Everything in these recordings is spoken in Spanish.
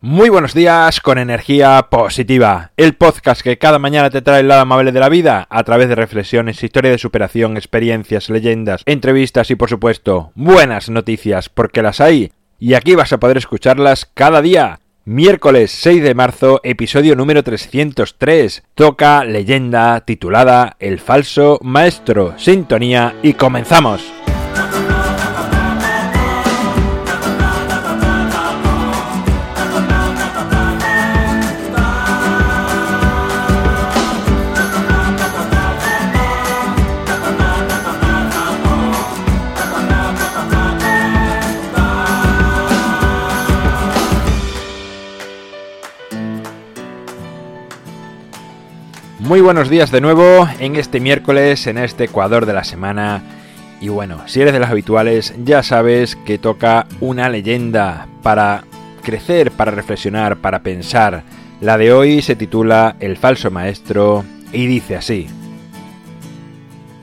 Muy buenos días con energía positiva, el podcast que cada mañana te trae el lado amable de la vida a través de reflexiones, historia de superación, experiencias, leyendas, entrevistas y por supuesto buenas noticias porque las hay y aquí vas a poder escucharlas cada día. Miércoles 6 de marzo, episodio número 303. Toca leyenda titulada El falso maestro. Sintonía y comenzamos. Muy buenos días de nuevo en este miércoles, en este Ecuador de la semana. Y bueno, si eres de los habituales, ya sabes que toca una leyenda para crecer, para reflexionar, para pensar. La de hoy se titula El falso maestro y dice así.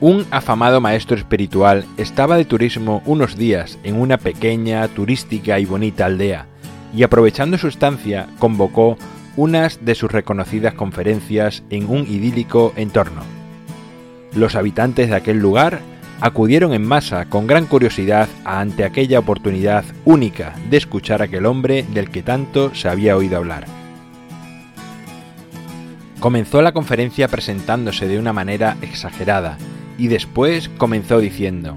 Un afamado maestro espiritual estaba de turismo unos días en una pequeña, turística y bonita aldea, y aprovechando su estancia convocó unas de sus reconocidas conferencias en un idílico entorno. Los habitantes de aquel lugar acudieron en masa con gran curiosidad ante aquella oportunidad única de escuchar a aquel hombre del que tanto se había oído hablar. Comenzó la conferencia presentándose de una manera exagerada y después comenzó diciendo,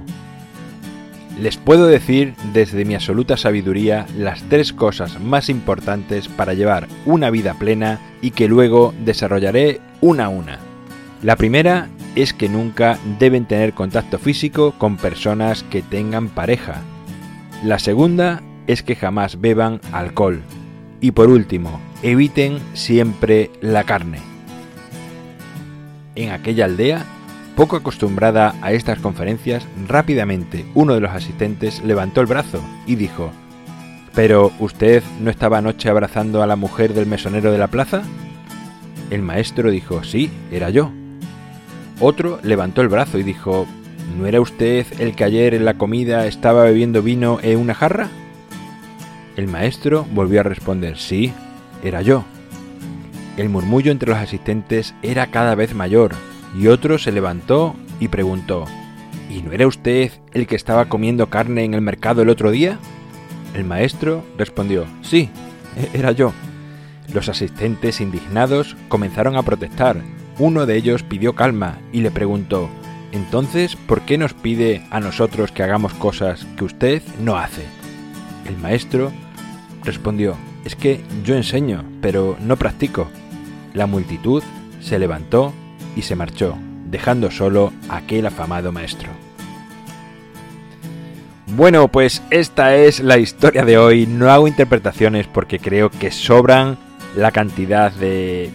les puedo decir desde mi absoluta sabiduría las tres cosas más importantes para llevar una vida plena y que luego desarrollaré una a una. La primera es que nunca deben tener contacto físico con personas que tengan pareja. La segunda es que jamás beban alcohol. Y por último, eviten siempre la carne. En aquella aldea poco acostumbrada a estas conferencias, rápidamente uno de los asistentes levantó el brazo y dijo, ¿Pero usted no estaba anoche abrazando a la mujer del mesonero de la plaza? El maestro dijo, sí, era yo. Otro levantó el brazo y dijo, ¿no era usted el que ayer en la comida estaba bebiendo vino en una jarra? El maestro volvió a responder, sí, era yo. El murmullo entre los asistentes era cada vez mayor, y otro se levantó y preguntó, ¿Y no era usted el que estaba comiendo carne en el mercado el otro día? El maestro respondió, sí, e-, era yo. Los asistentes indignados comenzaron a protestar. Uno de ellos pidió calma y le preguntó, entonces, ¿por qué nos pide a nosotros que hagamos cosas que usted no hace? El maestro respondió, es que yo enseño, pero no practico. La multitud se levantó y se marchó, dejando solo a aquel afamado maestro. Bueno, pues esta es la historia de hoy. No hago interpretaciones porque creo que sobran la cantidad de,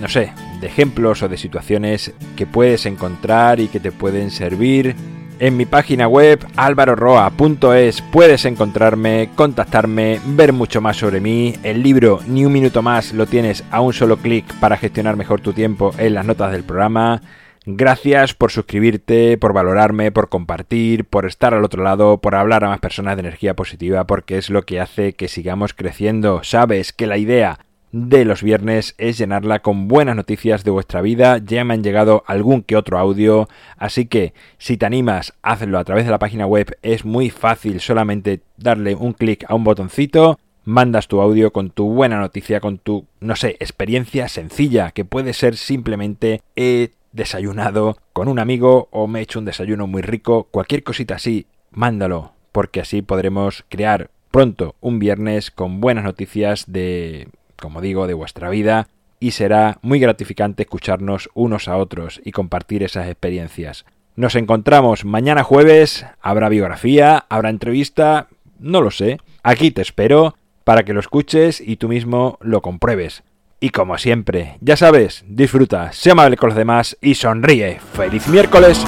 no sé, de ejemplos o de situaciones que puedes encontrar y que te pueden servir en mi página web alvaroroa.es puedes encontrarme, contactarme, ver mucho más sobre mí. El libro Ni un minuto más lo tienes a un solo clic para gestionar mejor tu tiempo en las notas del programa. Gracias por suscribirte, por valorarme, por compartir, por estar al otro lado, por hablar a más personas de energía positiva, porque es lo que hace que sigamos creciendo. Sabes que la idea de los viernes es llenarla con buenas noticias de vuestra vida. Ya me han llegado algún que otro audio, así que si te animas, hazlo a través de la página web. Es muy fácil, solamente darle un clic a un botoncito. Mandas tu audio con tu buena noticia, con tu, no sé, experiencia sencilla, que puede ser simplemente he desayunado con un amigo o me he hecho un desayuno muy rico, cualquier cosita así, mándalo, porque así podremos crear pronto un viernes con buenas noticias de como digo, de vuestra vida y será muy gratificante escucharnos unos a otros y compartir esas experiencias. Nos encontramos mañana jueves, habrá biografía, habrá entrevista, no lo sé. Aquí te espero para que lo escuches y tú mismo lo compruebes. Y como siempre, ya sabes, disfruta, sé amable con los demás y sonríe. ¡Feliz miércoles!